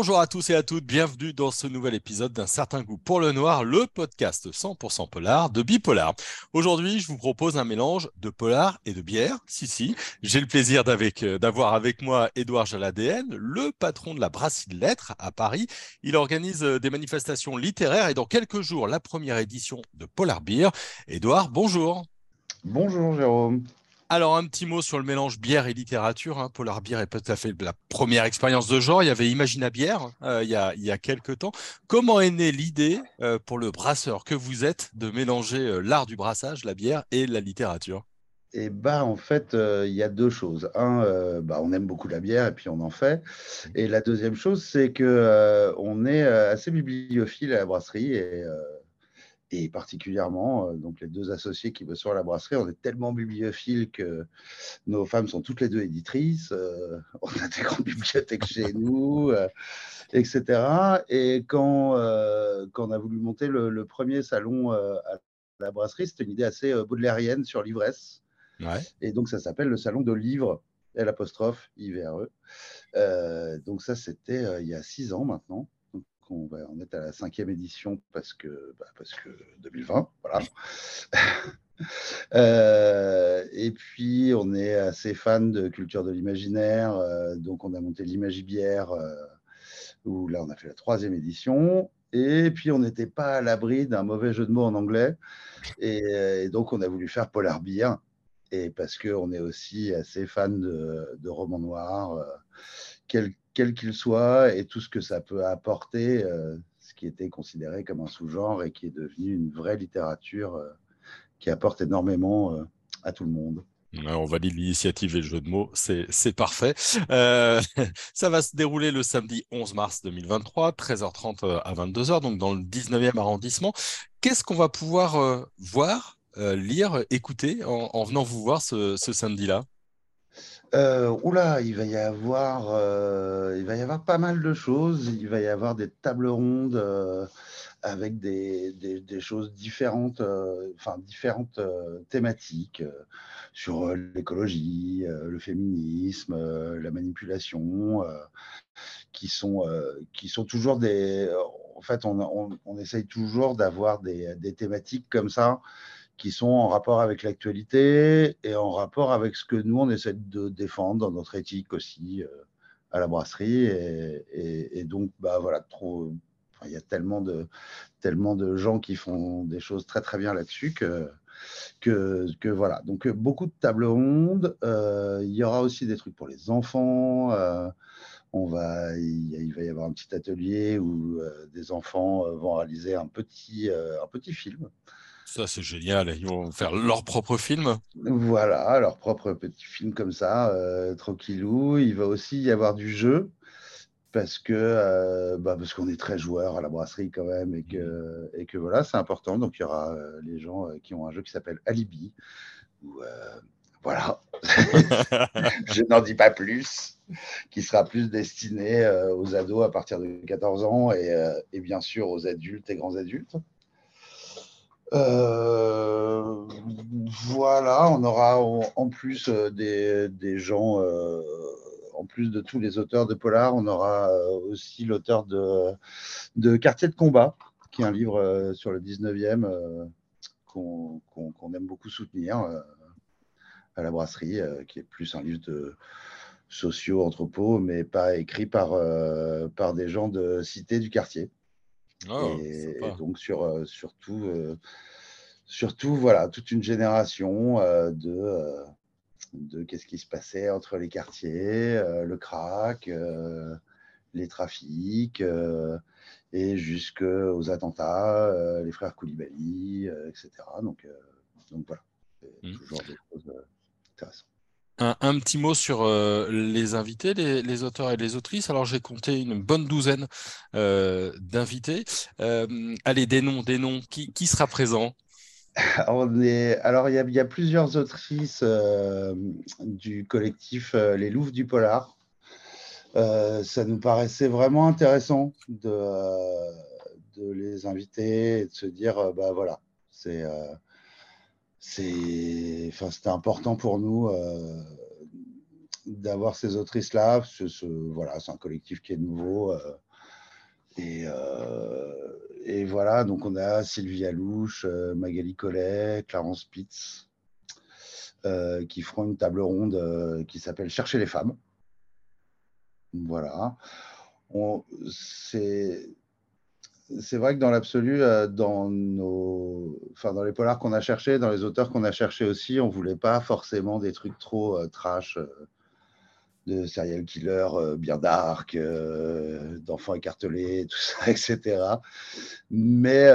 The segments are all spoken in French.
Bonjour à tous et à toutes, bienvenue dans ce nouvel épisode d'un certain goût pour le noir, le podcast 100% polar de Bipolar. Aujourd'hui, je vous propose un mélange de polar et de bière. Si, si, j'ai le plaisir euh, d'avoir avec moi Édouard Jaladén, le patron de la Brasserie de Lettres à Paris. Il organise euh, des manifestations littéraires et dans quelques jours, la première édition de Polar Beer. Édouard, bonjour. Bonjour Jérôme. Alors, un petit mot sur le mélange bière et littérature. Hein. Polar Beer est peut-être fait la première expérience de genre. Il y avait Imagina Bière euh, il, y a, il quelques temps. Comment est née l'idée euh, pour le brasseur que vous êtes de mélanger euh, l'art du brassage, la bière et la littérature? Eh bah, en fait, il y a deux choses. Un, bah, on aime beaucoup la bière et puis on en fait. Et la deuxième chose, c'est que on est assez bibliophile à la brasserie et et particulièrement euh, donc les deux associés qui bossent sur la brasserie, on est tellement bibliophiles que nos femmes sont toutes les deux éditrices, euh, on a des grandes bibliothèques chez nous, euh, etc. Et quand, quand, on a voulu monter le, premier salon à la brasserie, c'était une idée assez baudelairienne sur l'ivresse. Et donc ça s'appelle le salon de livres, L apostrophe IVRE. donc ça c'était il y a six ans maintenant on va en être à la cinquième édition parce que, bah, parce que 2020, voilà. Euh, et puis, on est assez fan de culture de l'imaginaire, euh, donc on a monté l'Imagibière, euh, où là, on a fait la troisième édition. Et puis, on n'était pas à l'abri d'un mauvais jeu de mots en anglais. Et, donc, on a voulu faire Polar Beer. Et parce qu'on est aussi assez fan de, romans noirs, quel qu'il soit, et tout ce que ça peut apporter, euh, ce qui était considéré comme un sous-genre et qui est devenu une vraie littérature euh, qui apporte énormément euh, à tout le monde. On valide l'initiative et le jeu de mots, c'est parfait. ça va se dérouler le samedi 11 mars 2023, 13h30 à 22h, donc dans le 19e arrondissement. Qu'est-ce qu'on va pouvoir voir, lire, écouter en, venant vous voir ce samedi-là? Euh, oula, il va y avoir, euh, il va y avoir pas mal de choses. Il va y avoir des tables rondes euh, avec des, choses différentes, enfin différentes thématiques sur l'écologie, le féminisme, la manipulation, qui sont toujours des. En fait, on, essaye toujours d'avoir des thématiques comme ça qui sont en rapport avec l'actualité et en rapport avec ce que nous, on essaie de défendre dans notre éthique aussi euh, à la brasserie. Et, donc, bah, voilà, trop, il y a tellement de, tellement de gens qui font des choses très, très bien là-dessus que, que, voilà. Donc, beaucoup de tables rondes. Euh, il y aura aussi des trucs pour les enfants. Euh, on va, il, va y avoir un petit atelier où des enfants vont réaliser un petit, un petit film ça, c'est génial. Ils vont faire leur propre film. Voilà, leur propre petit film comme ça, euh, tranquillou. Il va aussi y avoir du jeu parce que euh, bah, parce qu'on est très joueurs à la brasserie quand même et que, et que voilà, c'est important. Donc il y aura euh, les gens qui ont un jeu qui s'appelle Alibi. voilà, je n'en dis pas plus, qui sera plus destiné aux ados à partir de 14 ans et, et bien sûr aux adultes et grands adultes. Euh, voilà, on aura en, plus euh, des, gens, euh, en plus de tous les auteurs de Polar, on aura aussi l'auteur de, Quartier de combat, qui est un livre sur le 19e qu'on aime beaucoup soutenir à la brasserie, qui est plus un livre de sociaux, anthropos, mais pas écrit par des gens de cité du quartier. Oh, et, donc sur euh, surtout, euh, surtout voilà toute une génération euh, de de qu'est-ce qui se passait entre les quartiers, le crack, les trafics et jusqu'aux attentats, les frères Koulibaly, etc. Donc, donc voilà, mmh. toujours des choses intéressantes. Un, petit mot sur euh, les invités, les, auteurs et les autrices. Alors, j'ai compté une bonne douzaine euh, d'invités. Euh, allez, des noms, des noms. Qui, sera présent? Alors, il y, a plusieurs autrices du collectif Les Louves du Polar. ça nous paraissait vraiment intéressant de, de les inviter et de se dire, bah voilà, c'est c'est, enfin, c'était important pour nous euh, d'avoir ces autrices-là. Ce, voilà, c'est un collectif qui est nouveau. Euh, Et, et, voilà, donc on a Sylvie Alouche, Magali Collet, Clarence Pitts, qui feront une table ronde qui s'appelle Chercher les femmes. Voilà. C'est c'est vrai que dans l'absolu, euh, dans, enfin, dans les polars qu'on a cherchés, dans les auteurs qu'on a cherchés aussi, on ne voulait pas forcément des trucs trop euh, trash, euh, de serial killer bien dark, d'enfants écartelés, tout ça, etc. Mais,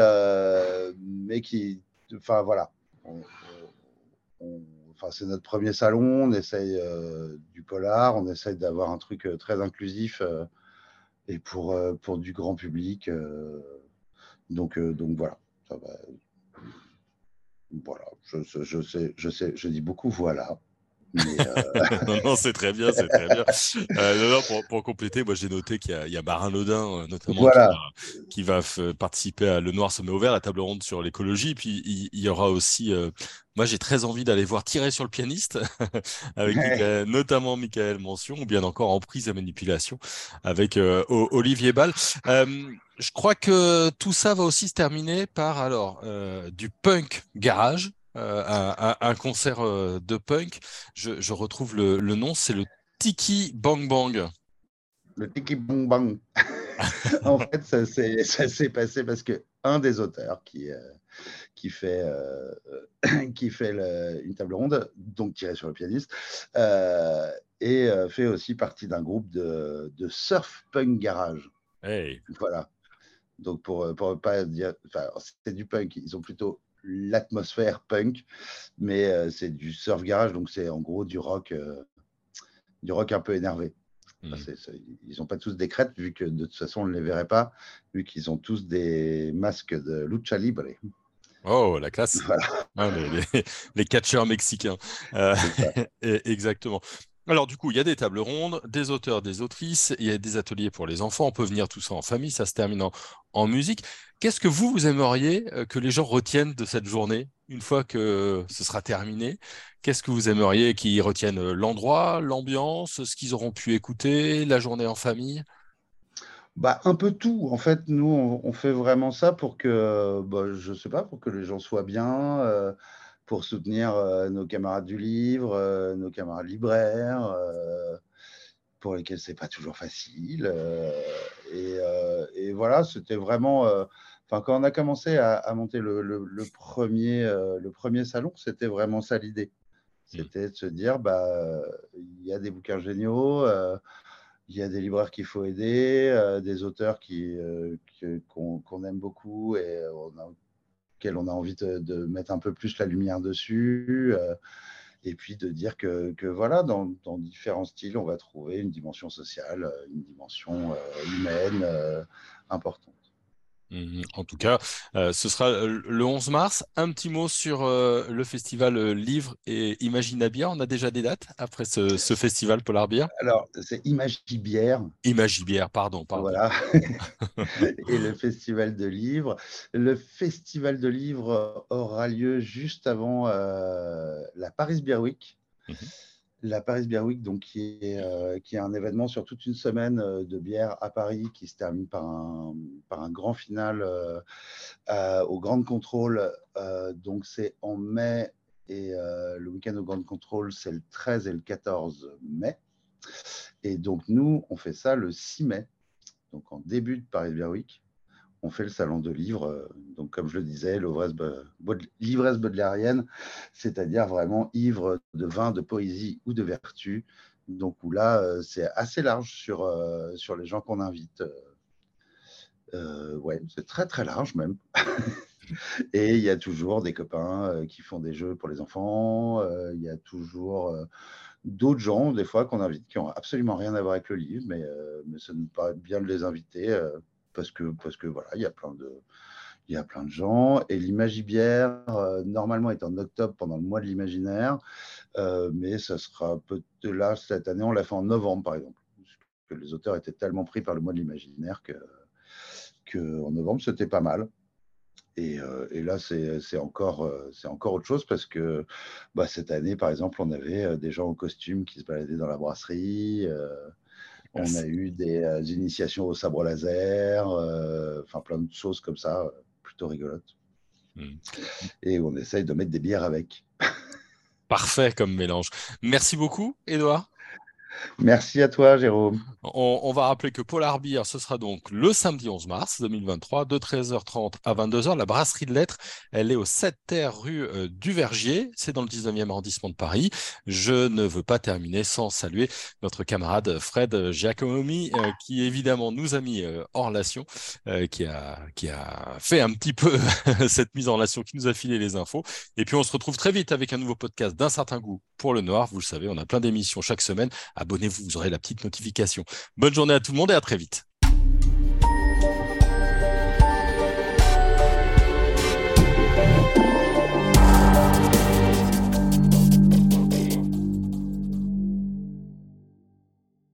mais qui. Enfin, voilà. enfin, c'est notre premier salon, on essaye du polar, on essaye d'avoir un truc très inclusif et pour, euh, pour du grand public. Euh, donc, euh, donc voilà. Voilà, je sais, je dis beaucoup voilà. non, non, c'est très bien, c'est très bien. non, pour, pour, compléter, moi j'ai noté qu'il y, y, a Marin Audin, notamment, voilà. qui, va, qui va participer à Le Noir se met ouvert, la table ronde sur l'écologie. Puis il, il, y aura aussi moi, j'ai très envie d'aller voir tirer sur le pianiste, avec notamment Michael Mention, ou bien encore en prise à manipulation avec euh, Olivier Ball. Euh, je crois que tout ça va aussi se terminer par alors euh, du punk garage, un, un, concert de punk. Je, je retrouve le, le nom, c'est le Tiki Bang Bang. Le Tiki Bang Bang. en fait, ça s'est passé parce que un des auteurs qui qui fait, euh, qui fait une table ronde, donc tiré sur le pianiste, euh, et euh, fait aussi partie d'un groupe de, de, surf punk garage. Voilà. Donc pour pour pas dire, c'est du punk. Ils ont plutôt l'atmosphère punk, mais c'est du surf garage, donc c'est en gros du rock, du rock un peu énervé. Mmh. ils n'ont pas tous des crêtes, vu que de toute façon on ne les verrait pas, vu qu'ils ont tous des masques de lucha libre. Oh, la classe. Ah, les, catcheurs mexicains. Euh, exactement. Alors du coup, il y a des tables rondes, des auteurs, des autrices, il y a des ateliers pour les enfants, on peut venir tout ça en famille, ça se termine en, musique. Qu'est-ce que vous, vous aimeriez euh, que les gens retiennent de cette journée une fois que ce sera terminé? Qu'est-ce que vous aimeriez qu'ils retiennent euh, l'endroit, l'ambiance, ce qu'ils auront pu écouter, la journée en famille? Bah, un peu tout. En fait, nous, on, fait vraiment ça pour que, bah, je sais pas, pour que les gens soient bien, euh, pour soutenir euh, nos camarades du livre, euh, nos camarades libraires, pour lesquels c'est pas toujours facile. Et, voilà, c'était vraiment. Enfin, quand on a commencé à, monter le, le, premier, le premier salon, c'était vraiment ça l'idée. Mmh. C'était de se dire, bah, il y a des bouquins géniaux il y a des libraires qu'il faut aider, euh, des auteurs qui, euh, qu'on, aime beaucoup et on a, on a envie de, mettre un peu plus la lumière dessus. Euh, et puis de dire que, voilà, dans, dans, différents styles, on va trouver une dimension sociale, une dimension humaine importante. Mmh en tout cas, euh, ce sera euh, le 11 mars. Un petit mot sur euh, le festival Livre et Imaginabia. On a déjà des dates après ce, festival Polar Bière Alors, c'est Imagibière. Imagibière, pardon, pardon. Voilà. et le festival de livres. Le festival de livres aura lieu juste avant la Paris Beer Week. Mmh la Paris Beer Week, donc, qui, est, euh, qui est un événement sur toute une semaine euh, de bière à Paris qui se termine par un, par un grand final euh, au Grand Contrôle. donc, c'est en mai et le week-end au Grand Contrôle, c'est le 13 et le 14 mai. Et donc, nous, on fait ça le 6 mai, donc en début de Paris Beer Week on fait le salon de livres. Euh, donc, comme je le disais, l'ivresse baudelairienne, c'est-à-dire vraiment ivre de vin, de poésie ou de vertu. Donc, où là, euh, c'est assez large sur, euh, sur les gens qu'on invite. ouais, c'est très, très large même. Et il y a toujours des copains qui font des jeux pour les enfants. Il y a toujours d'autres gens, des fois, qu'on invite, qui n'ont absolument rien à voir avec le livre, mais, mais ça nous paraît bien de les inviter parce que, parce que voilà, il y a plein de, il y a plein de gens. Et l'imagibière, euh, normalement, est en octobre pendant le mois de l'imaginaire, euh, mais ça sera peut-être là, cette année, on l'a fait en novembre, par exemple, que les auteurs étaient tellement pris par le mois de l'imaginaire que, que en novembre, c'était pas mal. Et, euh, et là, c'est encore, c'est encore autre chose parce que bah, cette année, par exemple, on avait des gens en costume qui se baladaient dans la brasserie. On a eu des initiations au sabre laser, enfin plein de choses comme ça, plutôt rigolotes. Hmm. Et on essaye de mettre des bières avec. Parfait comme mélange. Merci beaucoup, Edouard. Merci à toi, Jérôme. On, va rappeler que Polar Beer, ce sera donc le samedi 11 mars 2023, de 13h30 à 22h. La brasserie de lettres, elle est au 7 terre rue euh, du Vergier. C'est dans le 19e arrondissement de Paris. Je ne veux pas terminer sans saluer notre camarade Fred Giacomi, euh, qui évidemment nous a mis euh, en relation, qui, a, qui a fait un petit peu cette mise en relation, qui nous a filé les infos. Et puis on se retrouve très vite avec un nouveau podcast d'un certain goût pour le noir. Vous le savez, on a plein d'émissions chaque semaine abonnez-vous, vous aurez la petite notification. Bonne journée à tout le monde et à très vite.